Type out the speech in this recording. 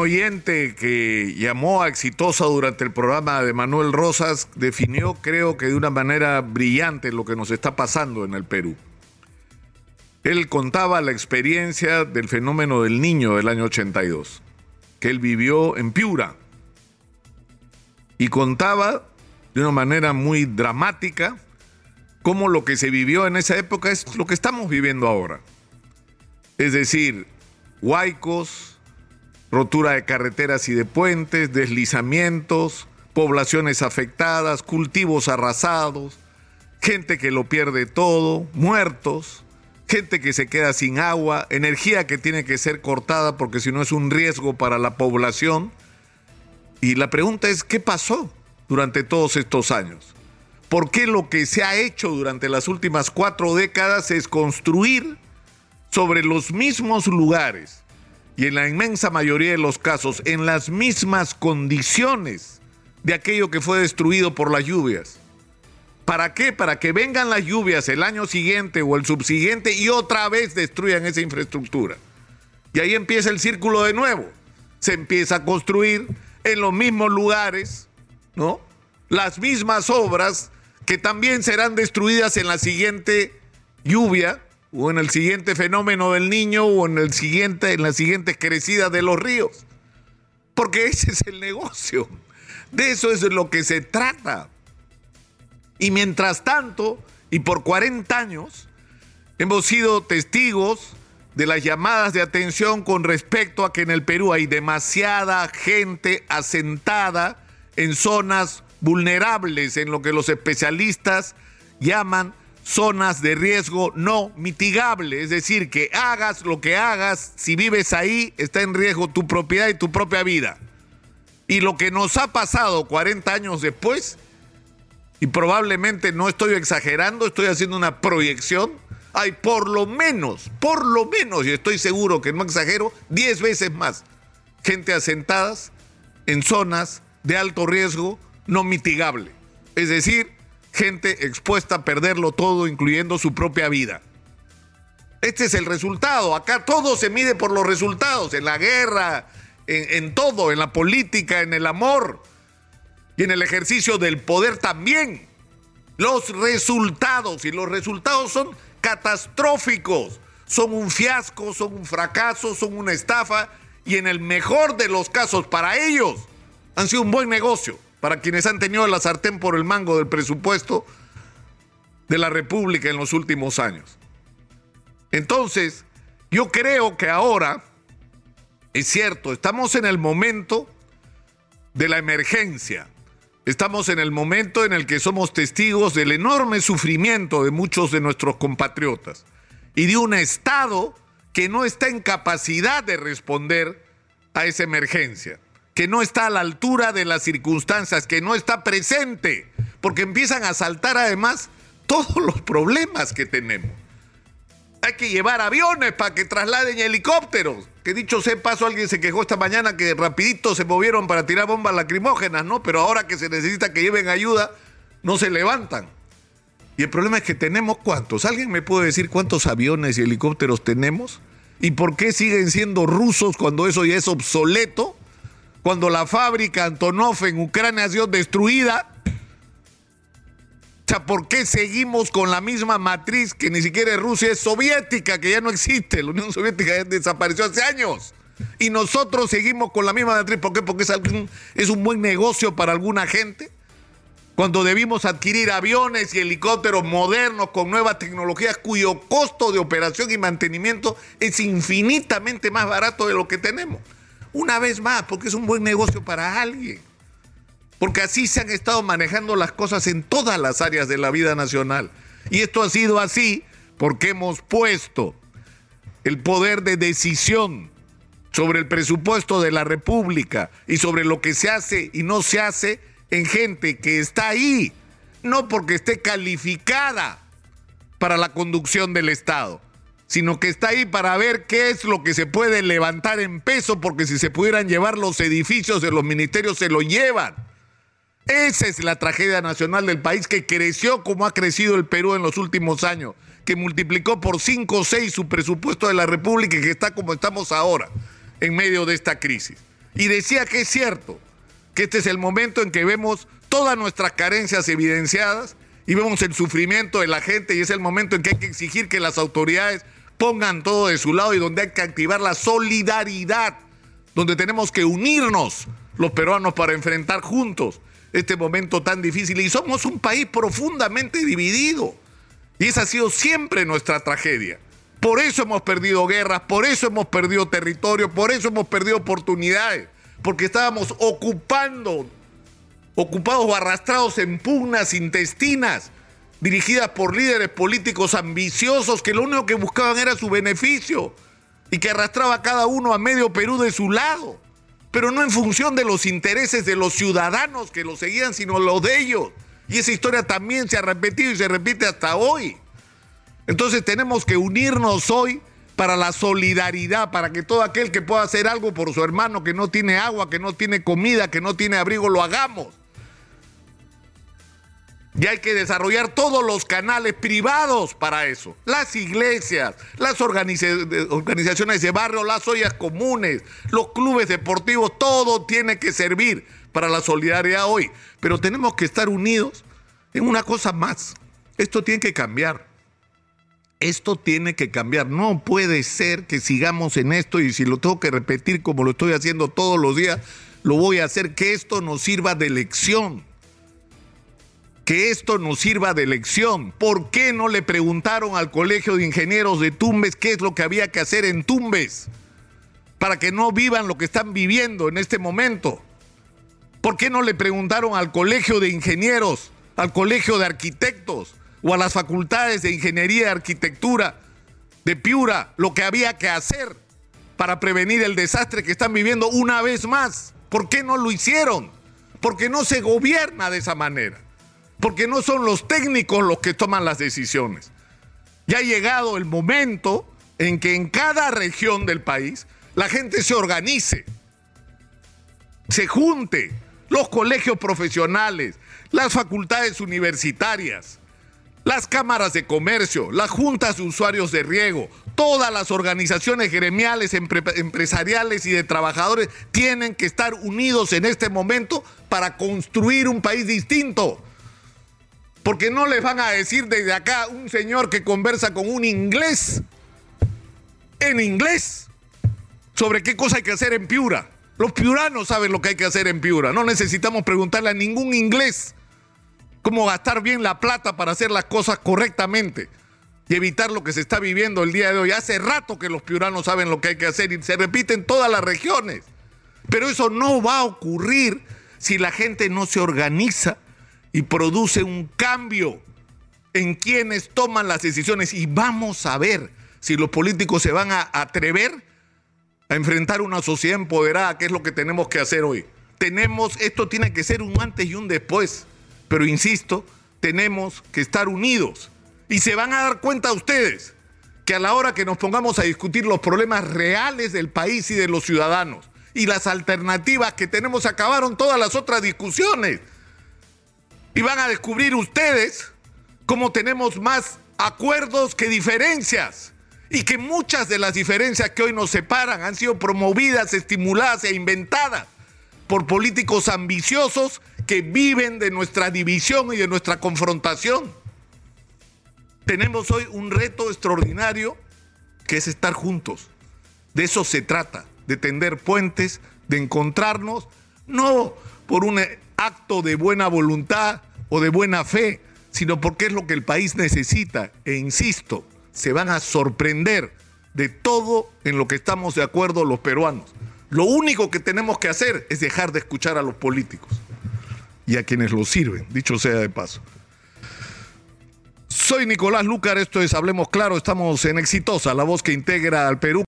oyente que llamó a Exitosa durante el programa de Manuel Rosas definió, creo que de una manera brillante, lo que nos está pasando en el Perú. Él contaba la experiencia del fenómeno del niño del año 82, que él vivió en Piura. Y contaba de una manera muy dramática cómo lo que se vivió en esa época es lo que estamos viviendo ahora. Es decir, huaicos, rotura de carreteras y de puentes, deslizamientos, poblaciones afectadas, cultivos arrasados, gente que lo pierde todo, muertos, gente que se queda sin agua, energía que tiene que ser cortada porque si no es un riesgo para la población. Y la pregunta es, ¿qué pasó durante todos estos años? ¿Por qué lo que se ha hecho durante las últimas cuatro décadas es construir sobre los mismos lugares y en la inmensa mayoría de los casos en las mismas condiciones de aquello que fue destruido por las lluvias? ¿Para qué? Para que vengan las lluvias el año siguiente o el subsiguiente y otra vez destruyan esa infraestructura. Y ahí empieza el círculo de nuevo. Se empieza a construir en los mismos lugares, ¿no? Las mismas obras que también serán destruidas en la siguiente lluvia o en el siguiente fenómeno del niño o en el siguiente en la siguiente crecida de los ríos. Porque ese es el negocio. De eso es lo que se trata. Y mientras tanto, y por 40 años, hemos sido testigos de las llamadas de atención con respecto a que en el Perú hay demasiada gente asentada en zonas vulnerables en lo que los especialistas llaman zonas de riesgo no mitigable, es decir, que hagas lo que hagas, si vives ahí, está en riesgo tu propiedad y tu propia vida. Y lo que nos ha pasado 40 años después, y probablemente no estoy exagerando, estoy haciendo una proyección, hay por lo menos, por lo menos, y estoy seguro que no exagero, 10 veces más gente asentadas en zonas de alto riesgo no mitigable. Es decir, gente expuesta a perderlo todo, incluyendo su propia vida. Este es el resultado. Acá todo se mide por los resultados, en la guerra, en, en, todo, en la política, en el amor y en el ejercicio del poder también. Los resultados, y los resultados son catastróficos, son un fiasco, son un fracaso, son una estafa, y en el mejor de los casos para ellos han sido un buen negocio para quienes han tenido la sartén por el mango del presupuesto de la República en los últimos años. Entonces, yo creo que ahora, es cierto, estamos en el momento de la emergencia. Estamos en el momento en el que somos testigos del enorme sufrimiento de muchos de nuestros compatriotas y de un Estado que no está en capacidad de responder a esa emergencia que no está a la altura de las circunstancias, que no está presente, porque empiezan a saltar además todos los problemas que tenemos. Hay que llevar aviones para que trasladen helicópteros. Que dicho sea paso, alguien se quejó esta mañana que rapidito se movieron para tirar bombas lacrimógenas, ¿no? Pero ahora que se necesita que lleven ayuda, no se levantan. Y el problema es que tenemos cuántos. ¿Alguien me puede decir cuántos aviones y helicópteros tenemos? ¿Y por qué siguen siendo rusos cuando eso ya es obsoleto? Cuando la fábrica Antonov en Ucrania ha sido destruida. O sea, ¿por qué seguimos con la misma matriz que ni siquiera Rusia, es soviética, que ya no existe? La Unión Soviética ya desapareció hace años. Y nosotros seguimos con la misma matriz. ¿Por qué? Porque es un buen negocio para alguna gente. Cuando debimos adquirir aviones y helicópteros modernos con nuevas tecnologías cuyo costo de operación y mantenimiento es infinitamente más barato de lo que tenemos. Una vez más, porque es un buen negocio para alguien. Porque así se han estado manejando las cosas en todas las áreas de la vida nacional. Y esto ha sido así porque hemos puesto el poder de decisión sobre el presupuesto de la República y sobre lo que se hace y no se hace en gente que está ahí, no porque esté calificada para la conducción del Estado sino que está ahí para ver qué es lo que se puede levantar en peso, porque si se pudieran llevar los edificios de los ministerios, se lo llevan. Esa es la tragedia nacional del país que creció como ha crecido el Perú en los últimos años, que multiplicó por 5 o 6 su presupuesto de la República y que está como estamos ahora, en medio de esta crisis. Y decía que es cierto, que este es el momento en que vemos todas nuestras carencias evidenciadas y vemos el sufrimiento de la gente y es el momento en que hay que exigir que las autoridades pongan todo de su lado y donde hay que activar la solidaridad, donde tenemos que unirnos los peruanos para enfrentar juntos este momento tan difícil. Y somos un país profundamente dividido. Y esa ha sido siempre nuestra tragedia. Por eso hemos perdido guerras, por eso hemos perdido territorio, por eso hemos perdido oportunidades, porque estábamos ocupando ocupados o arrastrados en pugnas intestinas dirigidas por líderes políticos ambiciosos que lo único que buscaban era su beneficio y que arrastraba a cada uno a medio Perú de su lado, pero no en función de los intereses de los ciudadanos que lo seguían, sino los de ellos. Y esa historia también se ha repetido y se repite hasta hoy. Entonces tenemos que unirnos hoy para la solidaridad, para que todo aquel que pueda hacer algo por su hermano que no tiene agua, que no tiene comida, que no tiene abrigo, lo hagamos. Y hay que desarrollar todos los canales privados para eso. Las iglesias, las organizaciones de barrio, las ollas comunes, los clubes deportivos, todo tiene que servir para la solidaridad hoy. Pero tenemos que estar unidos en una cosa más. Esto tiene que cambiar. Esto tiene que cambiar. No puede ser que sigamos en esto y si lo tengo que repetir como lo estoy haciendo todos los días, lo voy a hacer que esto nos sirva de lección que esto nos sirva de lección. ¿Por qué no le preguntaron al Colegio de Ingenieros de Tumbes qué es lo que había que hacer en Tumbes para que no vivan lo que están viviendo en este momento? ¿Por qué no le preguntaron al Colegio de Ingenieros, al Colegio de Arquitectos o a las facultades de Ingeniería y Arquitectura de Piura lo que había que hacer para prevenir el desastre que están viviendo una vez más? ¿Por qué no lo hicieron? Porque no se gobierna de esa manera porque no son los técnicos los que toman las decisiones. Ya ha llegado el momento en que en cada región del país la gente se organice, se junte, los colegios profesionales, las facultades universitarias, las cámaras de comercio, las juntas de usuarios de riego, todas las organizaciones gremiales, empresariales y de trabajadores tienen que estar unidos en este momento para construir un país distinto porque no les van a decir desde acá un señor que conversa con un inglés en inglés sobre qué cosa hay que hacer en Piura. Los piuranos saben lo que hay que hacer en Piura. No necesitamos preguntarle a ningún inglés cómo gastar bien la plata para hacer las cosas correctamente y evitar lo que se está viviendo el día de hoy. Hace rato que los piuranos saben lo que hay que hacer y se repite en todas las regiones. Pero eso no va a ocurrir si la gente no se organiza y produce un cambio en quienes toman las decisiones. Y vamos a ver si los políticos se van a atrever a enfrentar una sociedad empoderada, que es lo que tenemos que hacer hoy. Tenemos, esto tiene que ser un antes y un después, pero insisto, tenemos que estar unidos. Y se van a dar cuenta ustedes que a la hora que nos pongamos a discutir los problemas reales del país y de los ciudadanos y las alternativas que tenemos, acabaron todas las otras discusiones. Y van a descubrir ustedes cómo tenemos más acuerdos que diferencias. Y que muchas de las diferencias que hoy nos separan han sido promovidas, estimuladas e inventadas por políticos ambiciosos que viven de nuestra división y de nuestra confrontación. Tenemos hoy un reto extraordinario que es estar juntos. De eso se trata, de tender puentes, de encontrarnos, no por un acto de buena voluntad o de buena fe, sino porque es lo que el país necesita. E insisto, se van a sorprender de todo en lo que estamos de acuerdo los peruanos. Lo único que tenemos que hacer es dejar de escuchar a los políticos y a quienes los sirven, dicho sea de paso. Soy Nicolás Lucar, esto es Hablemos Claro, estamos en Exitosa, la voz que integra al Perú.